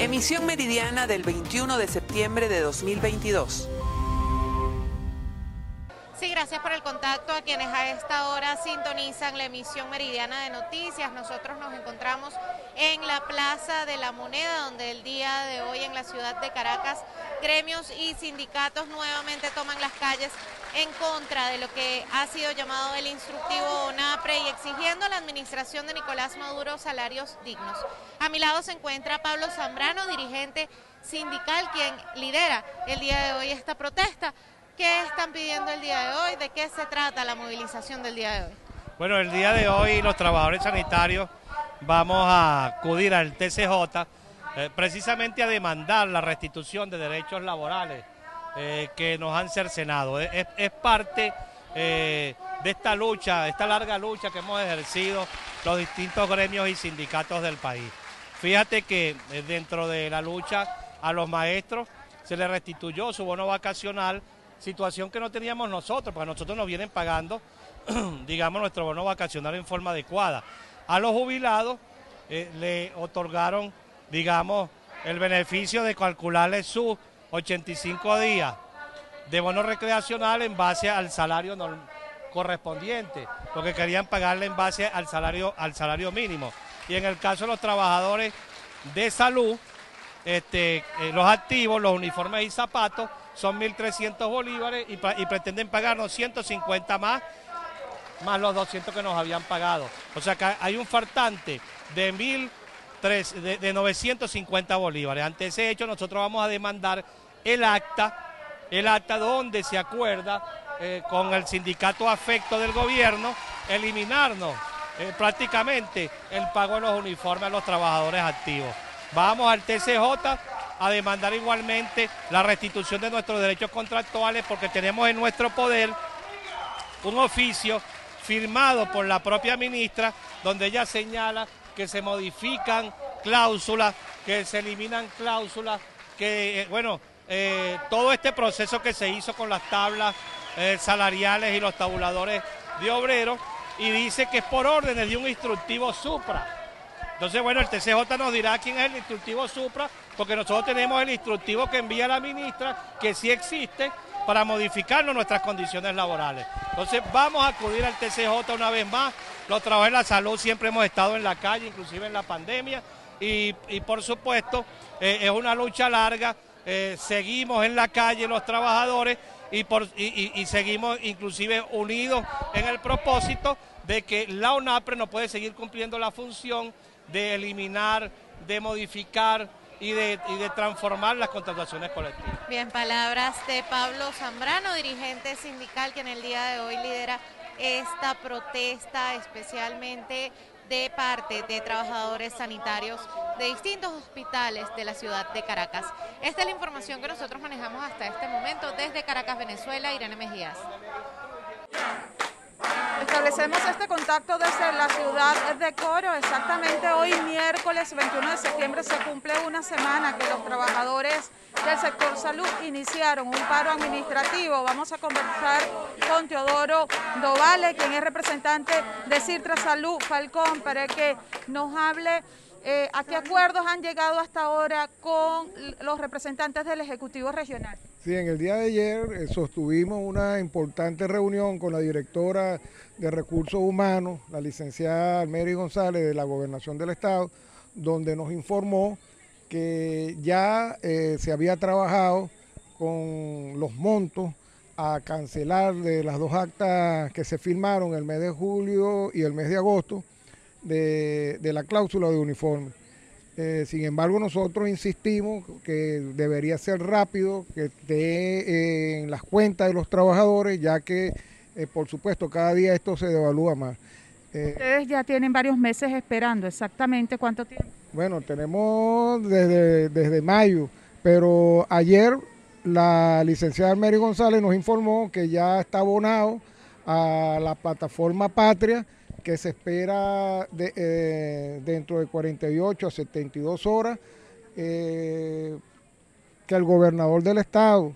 Emisión meridiana del 21 de septiembre de 2022. Sí, gracias por el contacto a quienes a esta hora sintonizan la emisión meridiana de noticias. Nosotros nos encontramos en la Plaza de la Moneda, donde el día de hoy en la ciudad de Caracas, gremios y sindicatos nuevamente toman las calles en contra de lo que ha sido llamado el instructivo ONAPRE y exigiendo a la administración de Nicolás Maduro salarios dignos. A mi lado se encuentra Pablo Zambrano, dirigente sindical, quien lidera el día de hoy esta protesta. ¿Qué están pidiendo el día de hoy? ¿De qué se trata la movilización del día de hoy? Bueno, el día de hoy los trabajadores sanitarios vamos a acudir al TCJ eh, precisamente a demandar la restitución de derechos laborales eh, que nos han cercenado. Es, parte eh, de esta lucha, esta larga lucha que hemos ejercido los distintos gremios y sindicatos del país. Fíjate que dentro de la lucha a los maestros se les restituyó su bono vacacional situación que no teníamos nosotros, porque nosotros nos vienen pagando, digamos, nuestro bono vacacional en forma adecuada. A los jubilados eh, le otorgaron, digamos, el beneficio de calcularle sus 85 días de bono recreacional en base al salario correspondiente, porque querían pagarle en base al salario, al salario mínimo. Y en el caso de los trabajadores de salud, este, eh, los activos, los uniformes y zapatos, son 1.300 bolívares y, pretenden pagarnos 150 más, más los 200 que nos habían pagado. O sea que hay un faltante de, 1, de, de 950 bolívares. Ante ese hecho nosotros vamos a demandar el acta, el acta donde se acuerda eh, con el sindicato afecto del gobierno eliminarnos eh, prácticamente el pago de los uniformes a los trabajadores activos. Vamos al TCJ a demandar igualmente la restitución de nuestros derechos contractuales porque tenemos en nuestro poder un oficio firmado por la propia ministra donde ella señala que se modifican cláusulas, que se eliminan cláusulas, que, eh, bueno, eh, todo este proceso que se hizo con las tablas eh, salariales y los tabuladores de obreros y dice que es por órdenes de un instructivo supra. Entonces, bueno, el TCJ nos dirá quién es el instructivo supra, porque nosotros tenemos el instructivo que envía la ministra, que sí existe, para modificarnos nuestras condiciones laborales. Entonces, vamos a acudir al TCJ una vez más. Los trabajadores de la salud siempre hemos estado en la calle, inclusive en la pandemia, y, por supuesto, eh, es una lucha larga. Eh, seguimos en la calle los trabajadores y, por, y seguimos inclusive unidos en el propósito de que la UNAPRE no puede seguir cumpliendo la función de eliminar, de modificar y de, de, transformar las contrataciones colectivas. Bien, palabras de Pablo Zambrano, dirigente sindical que en el día de hoy lidera esta protesta especialmente de parte de trabajadores sanitarios de distintos hospitales de la ciudad de Caracas. Esta es la información que nosotros manejamos hasta este momento desde Caracas, Venezuela. Irene Mejías. Establecemos este contacto desde la ciudad de Coro. Exactamente hoy, miércoles 21 de septiembre, se cumple una semana que los trabajadores del sector salud iniciaron un paro administrativo. Vamos a conversar con Teodoro Dovale, quien es representante de Cirtra Salud Falcón, para que nos hable eh, a qué acuerdos han llegado hasta ahora con los representantes del Ejecutivo Regional. Sí, en el día de ayer eh, sostuvimos una importante reunión con la directora de Recursos Humanos, la licenciada Almeri González de la Gobernación del Estado, donde nos informó que ya eh, se había trabajado con los montos a cancelar de las dos actas que se firmaron el mes de julio y el mes de agosto de, la cláusula de uniforme. Eh, sin embargo, nosotros insistimos que debería ser rápido, que esté en las cuentas de los trabajadores, ya que, eh, por supuesto, cada día esto se devalúa más. Eh, Ustedes ya tienen varios meses esperando, exactamente cuánto tiempo. Bueno, tenemos desde, desde mayo, pero ayer la licenciada Mary González nos informó que ya está abonado a la plataforma Patria que se espera eh, dentro de 48 a 72 horas, eh, que el gobernador del estado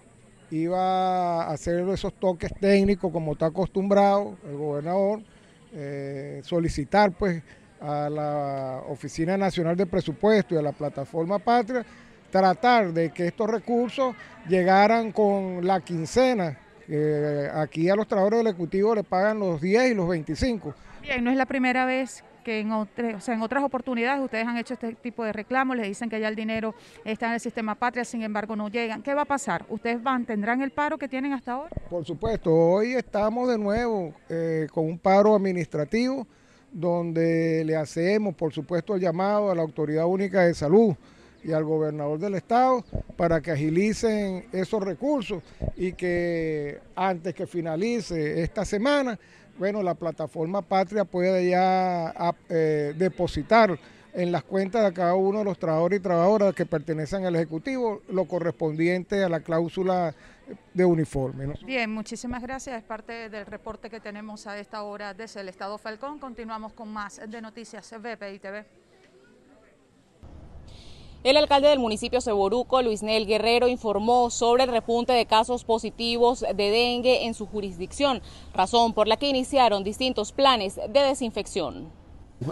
iba a hacer esos toques técnicos como está acostumbrado el gobernador, eh, solicitar pues a la Oficina Nacional de Presupuesto y a la plataforma Patria, tratar de que estos recursos llegaran con la quincena. aquí a los trabajadores del Ejecutivo le pagan los 10 y los 25. Bien, no es la primera vez que en, en otras oportunidades ustedes han hecho este tipo de reclamos, les dicen que ya el dinero está en el sistema patria, sin embargo no llegan. ¿Qué va a pasar? ¿Ustedes van, tendrán el paro que tienen hasta ahora? Por supuesto, hoy estamos de nuevo eh, con un paro administrativo donde le hacemos, por supuesto, el llamado a la Autoridad Única de Salud y al gobernador del estado para que agilicen esos recursos y que antes que finalice esta semana, bueno, la plataforma Patria pueda ya eh, depositar en las cuentas de cada uno de los trabajadores y trabajadoras que pertenecen al Ejecutivo lo correspondiente a la cláusula de uniforme. Bien, muchísimas gracias. Es parte del reporte que tenemos a esta hora desde el Estado Falcón. Continuamos con más de Noticias BPI TV. El alcalde del municipio Ceboruco, Luis Nel Guerrero, informó sobre el repunte de casos positivos de dengue en su jurisdicción, razón por la que iniciaron distintos planes de desinfección.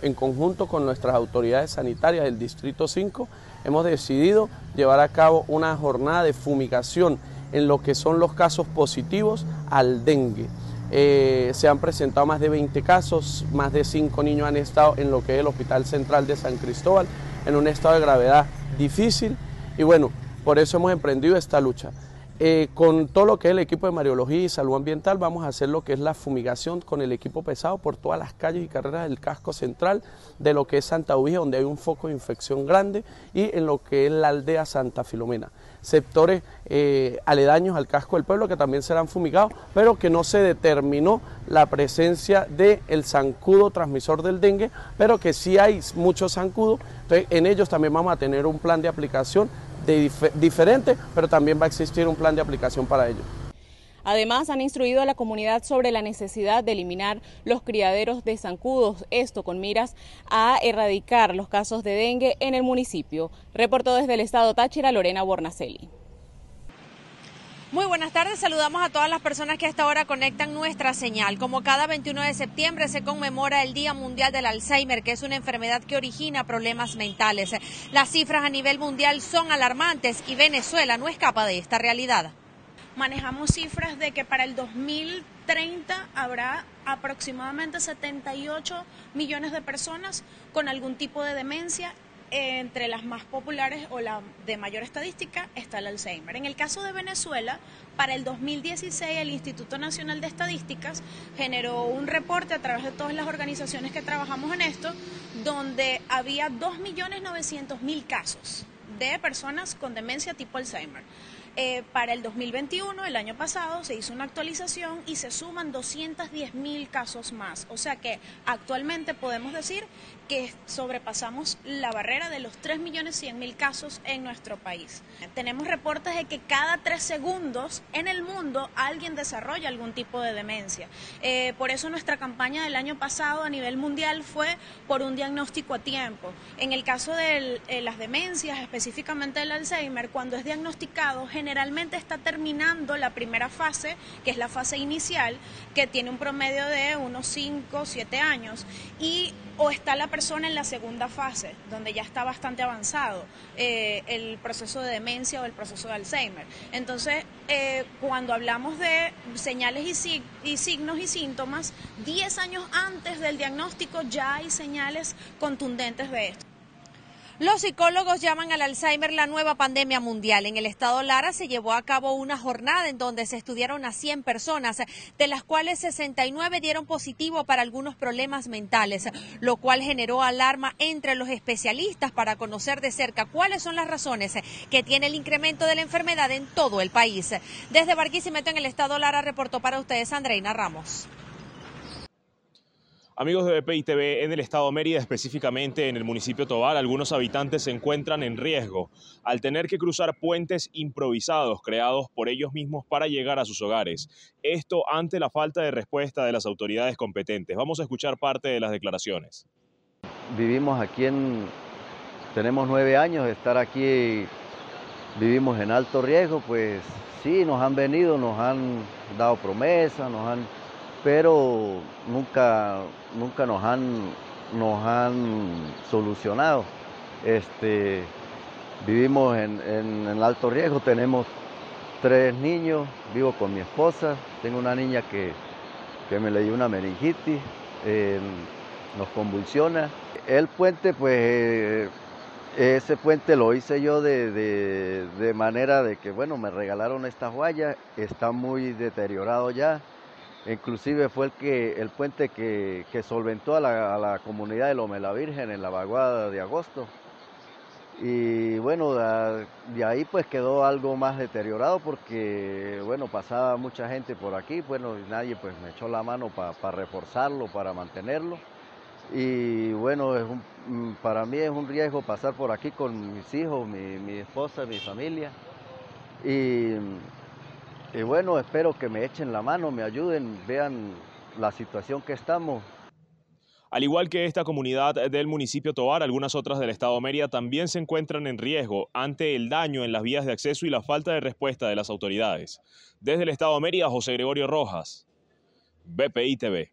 En conjunto con nuestras autoridades sanitarias del Distrito 5, hemos decidido llevar a cabo una jornada de fumigación en lo que son los casos positivos al dengue. Eh, se han presentado más de 20 casos, más de 5 niños han estado en lo que es el Hospital Central de San Cristóbal en un estado de gravedad difícil y bueno, por eso hemos emprendido esta lucha. Eh, con todo lo que es el equipo de Mariología y Salud Ambiental vamos a hacer lo que es la fumigación con el equipo pesado por todas las calles y carreras del casco central de lo que es Santa Ubija, donde hay un foco de infección grande, y en lo que es la aldea Santa Filomena. Sectores eh, aledaños al casco del pueblo que también serán fumigados, pero que no se determinó la presencia del el zancudo transmisor del dengue, pero que sí hay muchos zancudos, entonces en ellos también vamos a tener un plan de aplicación de diferente, pero también va a existir un plan de aplicación para ello. Además, han instruido a la comunidad sobre la necesidad de eliminar los criaderos de zancudos, esto con miras a erradicar los casos de dengue en el municipio. Reportó desde el estado Táchira Lorena Bornacelli. Muy buenas tardes, saludamos a todas las personas que hasta ahora conectan nuestra señal. Como cada 21 de septiembre se conmemora el Día Mundial del Alzheimer, que es una enfermedad que origina problemas mentales. Las cifras a nivel mundial son alarmantes y Venezuela no escapa de esta realidad. Manejamos cifras de que para el 2030 habrá aproximadamente 78 millones de personas con algún tipo de demencia entre las más populares o la de mayor estadística está el Alzheimer. En el caso de Venezuela, para el 2016 el Instituto Nacional de Estadísticas generó un reporte a través de todas las organizaciones que trabajamos en esto, donde había 2.900.000 casos de personas con demencia tipo Alzheimer. Eh, para el 2021, el año pasado, se hizo una actualización y se suman 210 mil casos más. O sea que actualmente podemos decir que sobrepasamos la barrera de los 3 millones 100 mil casos en nuestro país. Tenemos reportes de que cada tres segundos en el mundo alguien desarrolla algún tipo de demencia. Eh, por eso nuestra campaña del año pasado a nivel mundial fue por un diagnóstico a tiempo. En el caso de eh, las demencias, específicamente el Alzheimer, cuando es diagnosticado, generalmente está terminando la primera fase, que es la fase inicial, que tiene un promedio de unos 5 o 7 años, y o está la persona en la segunda fase, donde ya está bastante avanzado eh, el proceso de demencia o el proceso de Alzheimer. Entonces, eh, cuando hablamos de señales y, signos y síntomas, 10 años antes del diagnóstico ya hay señales contundentes de esto. Los psicólogos llaman al Alzheimer la nueva pandemia mundial. En el estado Lara se llevó a cabo una jornada en donde se estudiaron a 100 personas, de las cuales 69 dieron positivo para algunos problemas mentales, lo cual generó alarma entre los especialistas para conocer de cerca cuáles son las razones que tiene el incremento de la enfermedad en todo el país. Desde Barquisimeto en el estado Lara reportó para ustedes Andreina Ramos. Amigos de BPI TV, en el estado de Mérida, específicamente en el municipio Tobar, algunos habitantes se encuentran en riesgo al tener que cruzar puentes improvisados creados por ellos mismos para llegar a sus hogares. Esto ante la falta de respuesta de las autoridades competentes. Vamos a escuchar parte de las declaraciones. Vivimos aquí en... Tenemos nueve años de estar aquí, vivimos en alto riesgo, pues sí, nos han venido, nos han dado promesas, nos han pero nunca, nunca nos han nos han solucionado. Este, vivimos en, en, alto riesgo, tenemos tres niños, vivo con mi esposa, tengo una niña que, me le dio una meningitis, nos convulsiona. El puente, pues ese puente lo hice yo de, manera de que, bueno, me regalaron esta guayas, está muy deteriorado ya. Inclusive fue el, que, el puente que, solventó a la, comunidad de Lome la Virgen en la vaguada de agosto. Y bueno, de ahí pues quedó algo más deteriorado porque, bueno, pasaba mucha gente por aquí, bueno, y nadie pues me echó la mano para reforzarlo, para mantenerlo y bueno, es mm, para mí es un riesgo pasar por aquí con mis hijos, mi, esposa, mi familia. Y, y, bueno, espero que me echen la mano, me ayuden, vean la situación que estamos. Al igual que esta comunidad del municipio Tobar, algunas otras del estado Mérida también se encuentran en riesgo ante el daño en las vías de acceso y la falta de respuesta de las autoridades. Desde el estado Mérida, José Gregorio Rojas, BPI TV.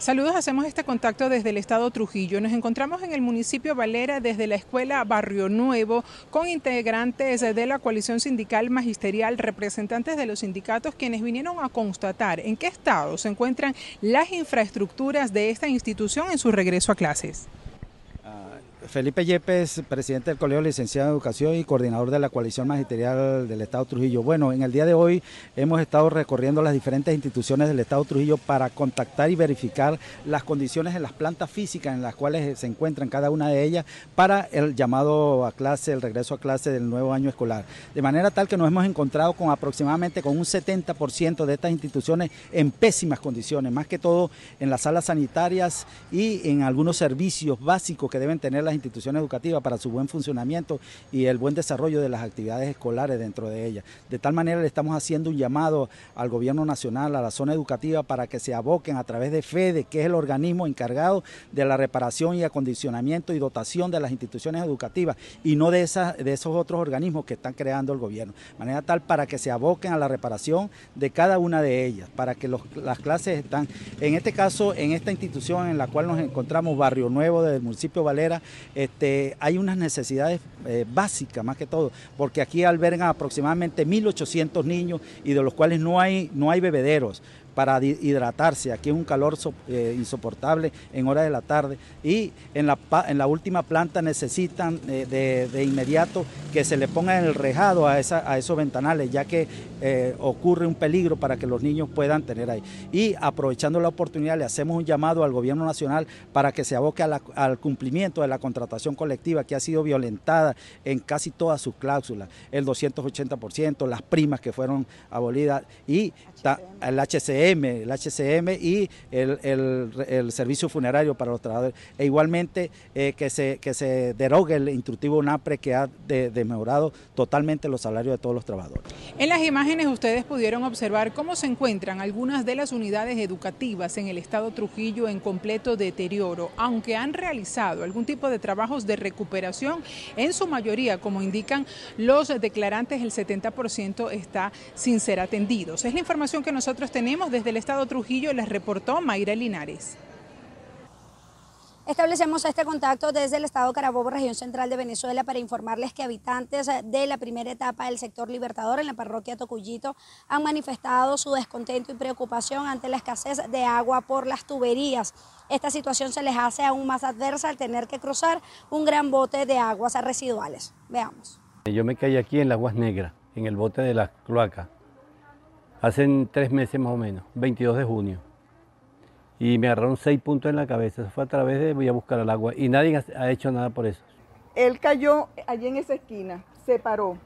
Saludos, hacemos este contacto desde el estado Trujillo. Nos encontramos en el municipio Valera desde la escuela Barrio Nuevo con integrantes de la coalición sindical magisterial, representantes de los sindicatos quienes vinieron a constatar en qué estado se encuentran las infraestructuras de esta institución en su regreso a clases. Felipe Yepes, presidente del Colegio Licenciado de Educación y coordinador de la coalición magisterial del Estado Trujillo. Bueno, en el día de hoy hemos estado recorriendo las diferentes instituciones del Estado Trujillo para contactar y verificar las condiciones en las plantas físicas en las cuales se encuentran cada una de ellas para el llamado a clase, el regreso a clase del nuevo año escolar. De manera tal que nos hemos encontrado con aproximadamente con un 70% de estas instituciones en pésimas condiciones, más que todo en las salas sanitarias y en algunos servicios básicos que deben tener las instituciones educativas para su buen funcionamiento y el buen desarrollo de las actividades escolares dentro de ellas. De tal manera le estamos haciendo un llamado al gobierno nacional, a la zona educativa, para que se aboquen a través de FEDE, que es el organismo encargado de la reparación y acondicionamiento y dotación de las instituciones educativas y no de, esas, de esos otros organismos que están creando el gobierno. De manera tal para que se aboquen a la reparación de cada una de ellas, para que las clases están, en este caso, en esta institución en la cual nos encontramos, Barrio Nuevo del municipio Valera, este, hay unas necesidades eh, básicas más que todo, porque aquí albergan aproximadamente 1.800 niños y de los cuales no hay, no hay bebederos para hidratarse. Aquí es un calor eh, insoportable en horas de la tarde y en la, en la última planta necesitan eh, de, inmediato que se le ponga el rejado a, esa, a esos ventanales, ya que eh, ocurre un peligro para que los niños puedan tener ahí. Y aprovechando la oportunidad, le hacemos un llamado al gobierno nacional para que se aboque al cumplimiento de la contratación colectiva que ha sido violentada en casi todas sus cláusulas, el 280%, las primas que fueron abolidas y el HCM, el HCM y el, servicio funerario para los trabajadores. E igualmente eh, que, se, que se derogue el instructivo NAPRE que ha demejorado totalmente los salarios de todos los trabajadores. En las imágenes ustedes pudieron observar cómo se encuentran algunas de las unidades educativas en el estado Trujillo en completo deterioro, aunque han realizado algún tipo de trabajos de recuperación, en su mayoría, como indican los declarantes, el 70% está sin ser atendidos. Es la información que nosotros tenemos desde el estado Trujillo, les reportó Mayra Linares. Establecemos este contacto desde el estado Carabobo, región central de Venezuela, para informarles que habitantes de la primera etapa del sector Libertador en la parroquia Tocuyito han manifestado su descontento y preocupación ante la escasez de agua por las tuberías. Esta situación se les hace aún más adversa al tener que cruzar un gran bote de aguas residuales. Veamos. Yo me caí aquí en las aguas negras, en el bote de la cloaca hace tres meses más o menos, 22 de junio. Y me agarraron seis puntos en la cabeza. Eso fue a través de voy a buscar el agua. Y nadie ha hecho nada por eso. Él cayó allí en esa esquina, se paró,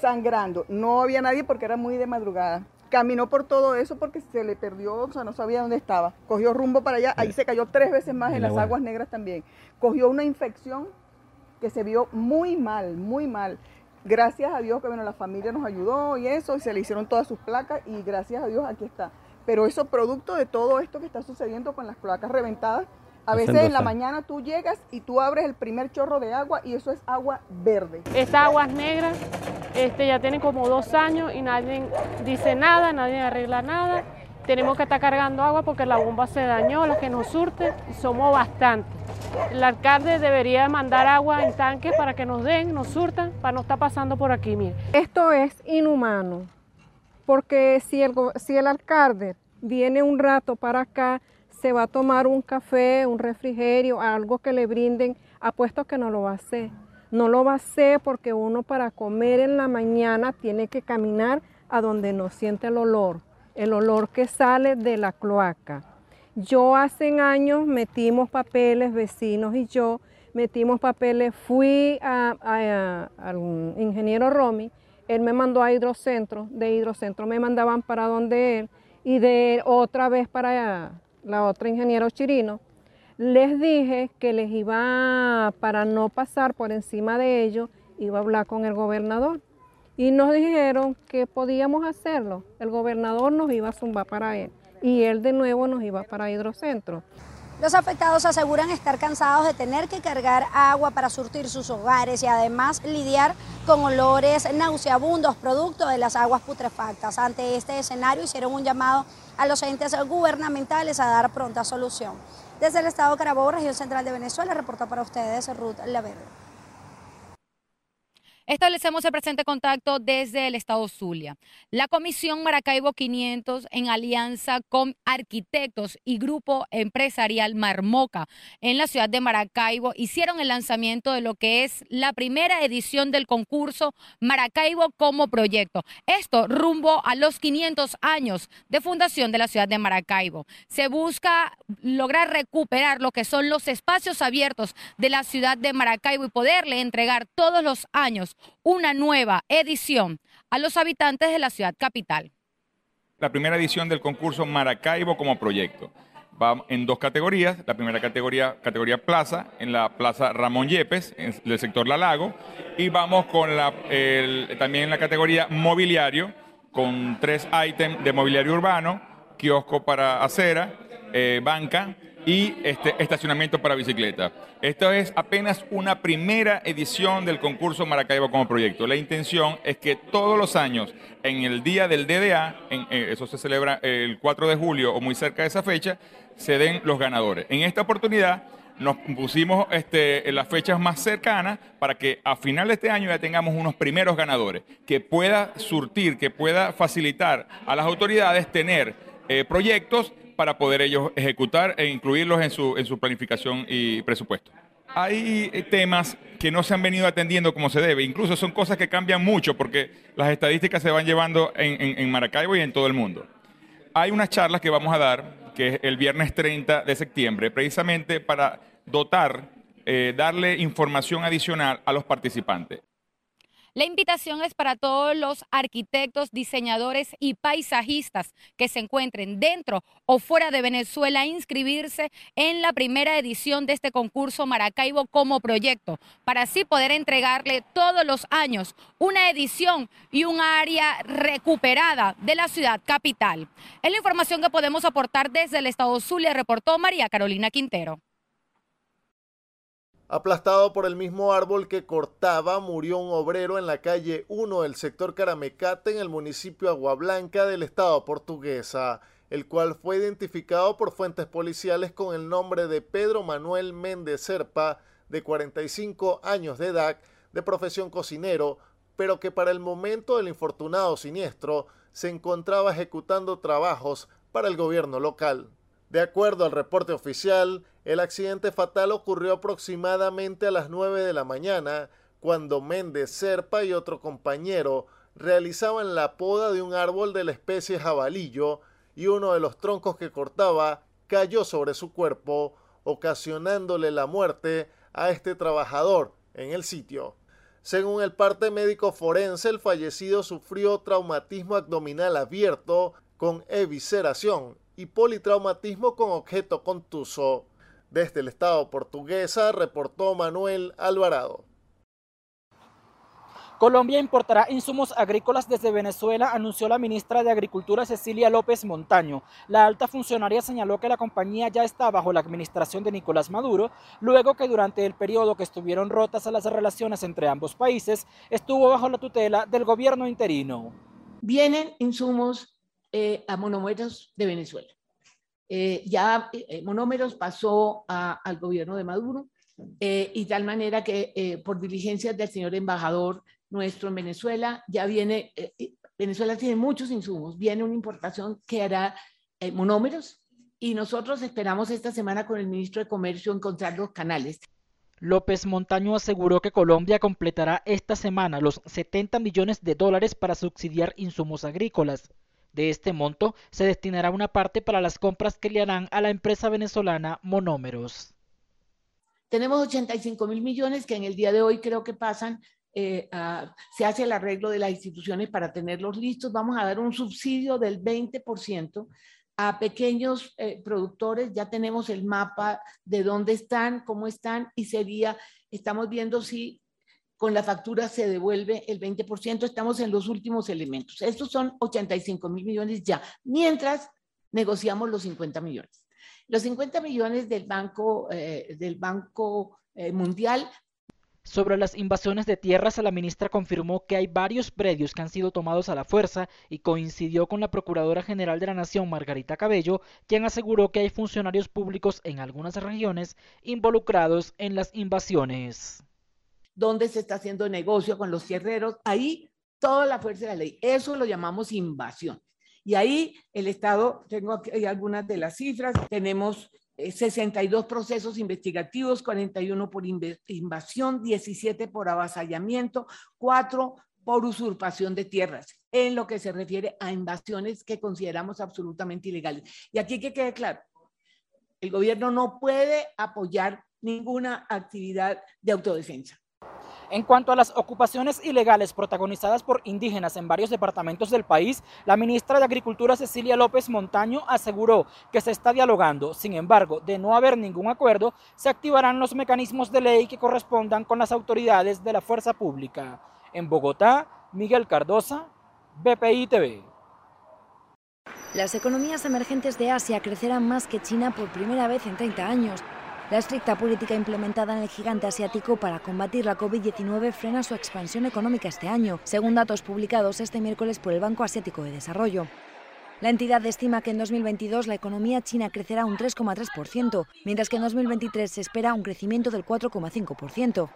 sangrando. No había nadie porque era muy de madrugada. Caminó por todo eso porque se le perdió, o sea, no sabía dónde estaba. Cogió rumbo para allá, ahí se cayó tres veces más en, las aguas negras también. Cogió una infección que se vio muy mal, muy mal gracias a Dios que bueno, la familia nos ayudó y eso, y se le hicieron todas sus placas y gracias a Dios aquí está. Pero eso producto de todo esto que está sucediendo con las placas reventadas. A veces en la mañana tú llegas y tú abres el primer chorro de agua y eso es agua verde. Esta agua es negra, este, ya tiene como dos años y nadie dice nada, nadie arregla nada. Tenemos que estar cargando agua porque la bomba se dañó, la que nos surte, y somos bastantes. El alcalde debería mandar agua en tanques para que nos den, nos surtan, para no estar pasando por aquí, mire. Esto es inhumano, porque si el, si el alcalde viene un rato para acá, se va a tomar un café, un refrigerio, algo que le brinden, apuesto que no lo va a hacer. No lo va a hacer porque uno para comer en la mañana tiene que caminar a donde no siente el olor, el olor que sale de la cloaca. Yo hace años metimos papeles, vecinos y yo metimos papeles, fui al ingeniero Romy, él me mandó a hidrocentro, de hidrocentro me mandaban para donde él y de otra vez para la otra ingeniero Chirino, les dije que les iba, para no pasar por encima de ellos, iba a hablar con el gobernador. Y nos dijeron que podíamos hacerlo. El gobernador nos iba a zumbar para él y él de nuevo nos iba para Hidrocentro. Los afectados aseguran estar cansados de tener que cargar agua para surtir sus hogares y además lidiar con olores nauseabundos producto de las aguas putrefactas. Ante este escenario hicieron un llamado a los entes gubernamentales a dar pronta solución. Desde el estado Carabobo, región central de Venezuela, reportó para ustedes Ruth Laverde. Establecemos el presente contacto desde el estado Zulia. La Comisión Maracaibo 500, en alianza con arquitectos y grupo empresarial Marmoca en la ciudad de Maracaibo, hicieron el lanzamiento de lo que es la primera edición del concurso Maracaibo como proyecto. Esto rumbo a los 500 años de fundación de la ciudad de Maracaibo. Se busca lograr recuperar lo que son los espacios abiertos de la ciudad de Maracaibo y poderle entregar todos los años una nueva edición a los habitantes de la ciudad capital. La primera edición del concurso Maracaibo como proyecto. Va en dos categorías. La primera categoría, categoría plaza, en la plaza Ramón Yepes, en el sector La Lago. Y vamos con también en la categoría mobiliario, con tres ítems de mobiliario urbano, kiosco para acera, eh, banca y este, estacionamiento para bicicleta. Esto es apenas una primera edición del concurso Maracaibo como proyecto. La intención es que todos los años, en el día del DDA, eh, eso se celebra el 4 de julio o muy cerca de esa fecha, se den los ganadores. En esta oportunidad nos pusimos este, en las fechas más cercanas para que a final de este año ya tengamos unos primeros ganadores, que pueda surtir, que pueda facilitar a las autoridades tener eh, proyectos para poder ellos ejecutar e incluirlos en su, en su planificación y presupuesto. Hay eh, temas que no se han venido atendiendo como se debe, incluso son cosas que cambian mucho porque las estadísticas se van llevando en, Maracaibo y en todo el mundo. Hay unas charlas que vamos a dar, que es el viernes 30 de septiembre, precisamente para dotar, eh, darle información adicional a los participantes. La invitación es para todos los arquitectos, diseñadores y paisajistas que se encuentren dentro o fuera de Venezuela a inscribirse en la primera edición de este concurso Maracaibo como proyecto, para así poder entregarle todos los años una edición y un área recuperada de la ciudad capital. Es la información que podemos aportar desde el estado Zulia, reportó María Carolina Quintero. Aplastado por el mismo árbol que cortaba, murió un obrero en la calle 1 del sector Caramecate en el municipio Aguablanca del estado portuguesa, el cual fue identificado por fuentes policiales con el nombre de Pedro Manuel Méndez Serpa, de 45 años de edad, de profesión cocinero, pero que para el momento del infortunado siniestro se encontraba ejecutando trabajos para el gobierno local. De acuerdo al reporte oficial, el accidente fatal ocurrió aproximadamente a las 9 de la mañana, cuando Méndez Serpa y otro compañero realizaban la poda de un árbol de la especie jabalillo y uno de los troncos que cortaba cayó sobre su cuerpo, ocasionándole la muerte a este trabajador en el sitio. Según el parte médico forense, el fallecido sufrió traumatismo abdominal abierto con evisceración y politraumatismo con objeto contuso. Desde el Estado portuguesa reportó Manuel Alvarado. Colombia importará insumos agrícolas desde Venezuela, anunció la ministra de Agricultura Cecilia López Montaño. La alta funcionaria señaló que la compañía ya está bajo la administración de Nicolás Maduro, luego que durante el periodo que estuvieron rotas las relaciones entre ambos países, estuvo bajo la tutela del gobierno interino. Vienen insumos eh, a monómeros de Venezuela. Eh, ya eh, monómeros pasó al gobierno de Maduro y tal manera que por diligencias del señor embajador nuestro en Venezuela, ya viene, Venezuela tiene muchos insumos, viene una importación que hará monómeros y nosotros esperamos esta semana con el ministro de Comercio encontrar los canales. López Montaño aseguró que Colombia completará esta semana los 70 millones de dólares para subsidiar insumos agrícolas. De este monto se destinará una parte para las compras que le harán a la empresa venezolana Monómeros. Tenemos 85 mil millones que en el día de hoy creo que pasan, eh, se hace el arreglo de las instituciones para tenerlos listos. Vamos a dar un subsidio del 20% a pequeños eh, productores. Ya tenemos el mapa de dónde están, cómo están y sería, estamos viendo si con la factura se devuelve el 20%, estamos en los últimos elementos. Estos son 85 mil millones ya, mientras negociamos los 50 millones. Los 50 millones del Banco, eh, del banco eh, Mundial. Sobre las invasiones de tierras, la ministra confirmó que hay varios predios que han sido tomados a la fuerza y coincidió con la Procuradora General de la Nación, Margarita Cabello, quien aseguró que hay funcionarios públicos en algunas regiones involucrados en las invasiones dónde se está haciendo negocio con los tierreros, ahí toda la fuerza de la ley. Eso lo llamamos invasión. Y ahí el Estado, tengo aquí algunas de las cifras, tenemos 62 eh, procesos investigativos, 41 por invasión, 17 por avasallamiento, 4 por usurpación de tierras, en lo que se refiere a invasiones que consideramos absolutamente ilegales. Y aquí que quede claro, el gobierno no puede apoyar ninguna actividad de autodefensa. En cuanto a las ocupaciones ilegales protagonizadas por indígenas en varios departamentos del país, la ministra de Agricultura Cecilia López Montaño aseguró que se está dialogando. Sin embargo, de no haber ningún acuerdo, se activarán los mecanismos de ley que correspondan con las autoridades de la fuerza pública. En Bogotá, Miguel Cardosa, BPI TV. Las economías emergentes de Asia crecerán más que China por primera vez en 30 años. La estricta política implementada en el gigante asiático para combatir la COVID-19 frena su expansión económica este año, según datos publicados este miércoles por el Banco Asiático de Desarrollo. La entidad estima que en 2022 la economía china crecerá un 3,3%, mientras que en 2023 se espera un crecimiento del 4,5%.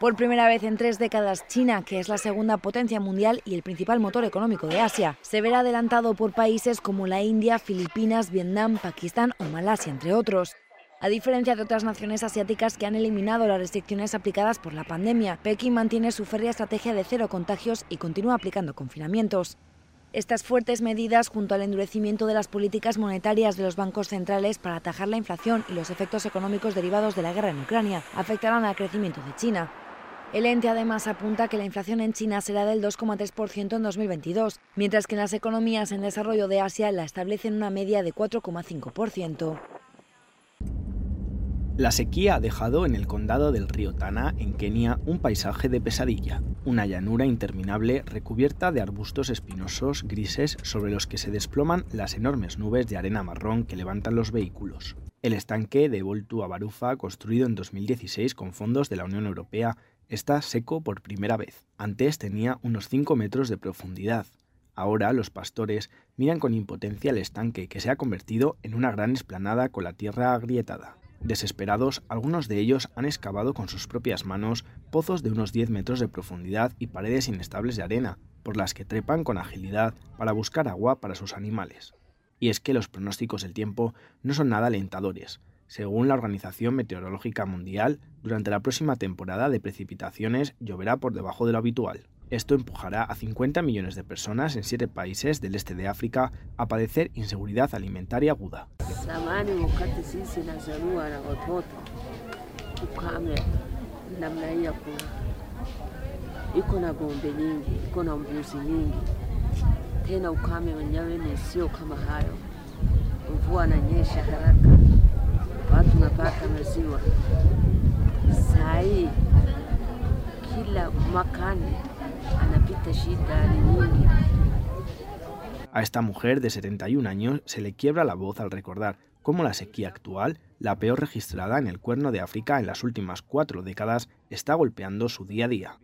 Por primera vez en tres décadas, China, que es la segunda potencia mundial y el principal motor económico de Asia, se verá adelantado por países como la India, Filipinas, Vietnam, Pakistán o Malasia, entre otros. A diferencia de otras naciones asiáticas que han eliminado las restricciones aplicadas por la pandemia, Pekín mantiene su férrea estrategia de cero contagios y continúa aplicando confinamientos. Estas fuertes medidas, junto al endurecimiento de las políticas monetarias de los bancos centrales para atajar la inflación y los efectos económicos derivados de la guerra en Ucrania, afectarán al crecimiento de China. El ente además apunta que la inflación en China será del 2,3% en 2022, mientras que en las economías en desarrollo de Asia la establecen una media de 4,5%. La sequía ha dejado en el condado del río Tana, en Kenia, un paisaje de pesadilla, una llanura interminable recubierta de arbustos espinosos grises sobre los que se desploman las enormes nubes de arena marrón que levantan los vehículos. El estanque de Voltu Barufa, construido en 2016 con fondos de la Unión Europea, está seco por primera vez. Antes tenía unos 5 metros de profundidad. Ahora los pastores miran con impotencia el estanque que se ha convertido en una gran esplanada con la tierra agrietada. Desesperados, algunos de ellos han excavado con sus propias manos pozos de unos 10 metros de profundidad y paredes inestables de arena, por las que trepan con agilidad para buscar agua para sus animales. Y es que los pronósticos del tiempo no son nada alentadores. Según la Organización Meteorológica Mundial, durante la próxima temporada de precipitaciones lloverá por debajo de lo habitual. Esto empujará a 50 millones de personas en siete países del este de África a padecer inseguridad alimentaria aguda. A esta mujer de 71 años se le quiebra la voz al recordar cómo la sequía actual, la peor registrada en el cuerno de África en las últimas cuatro décadas, está golpeando su día a día.